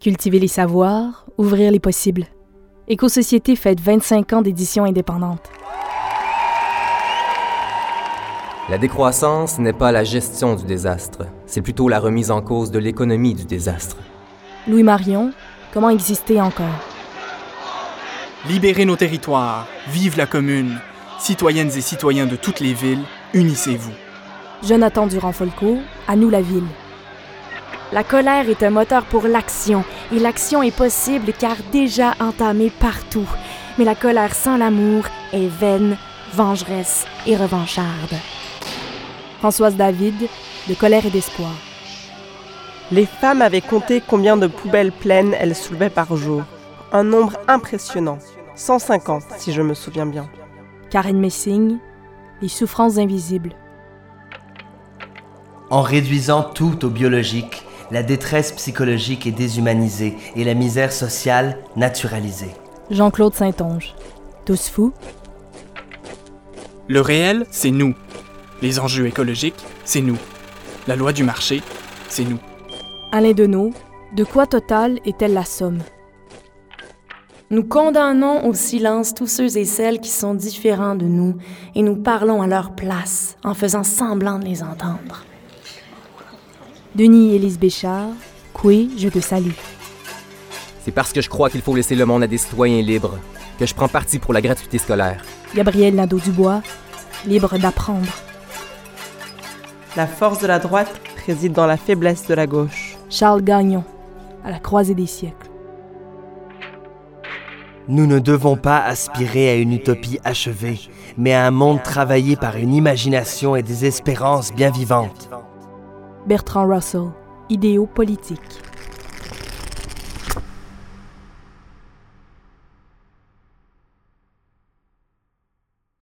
Cultiver les savoirs, ouvrir les possibles. Éco-Société fête 25 ans d'édition indépendante. La décroissance n'est pas la gestion du désastre, c'est plutôt la remise en cause de l'économie du désastre. Louis Marion, comment exister encore? Libérez nos territoires, vive la commune. Citoyennes et citoyens de toutes les villes, unissez-vous. Jonathan Durand-Folco, à nous la ville. La colère est un moteur pour l'action, et l'action est possible car déjà entamée partout. Mais la colère sans l'amour est vaine, vengeresse et revancharde. Françoise David, de colère et d'espoir. Les femmes avaient compté combien de poubelles pleines elles soulevaient par jour. Un nombre impressionnant. 150, si je me souviens bien. Karen Messing, Les souffrances invisibles. En réduisant tout au biologique, la détresse psychologique est déshumanisée et la misère sociale naturalisée. Jean-Claude Saint-Onge. Tous fous? Le réel, c'est nous. Les enjeux écologiques, c'est nous. La loi du marché, c'est nous. Alain Deneau, de quoi Total est-elle la somme? Nous condamnons au silence tous ceux et celles qui sont différents de nous et nous parlons à leur place en faisant semblant de les entendre. Denis Élise Béchard, Coué, je te salue. C'est parce que je crois qu'il faut laisser le monde à des citoyens libres que je prends parti pour la gratuité scolaire. Gabriel Nadeau-Dubois, libre d'apprendre. La force de la droite réside dans la faiblesse de la gauche. Charles Gagnon, à la croisée des siècles. Nous ne devons pas aspirer à une utopie achevée, mais à un monde travaillé par une imagination et des espérances bien vivantes. Bertrand Russell, idéaux politiques.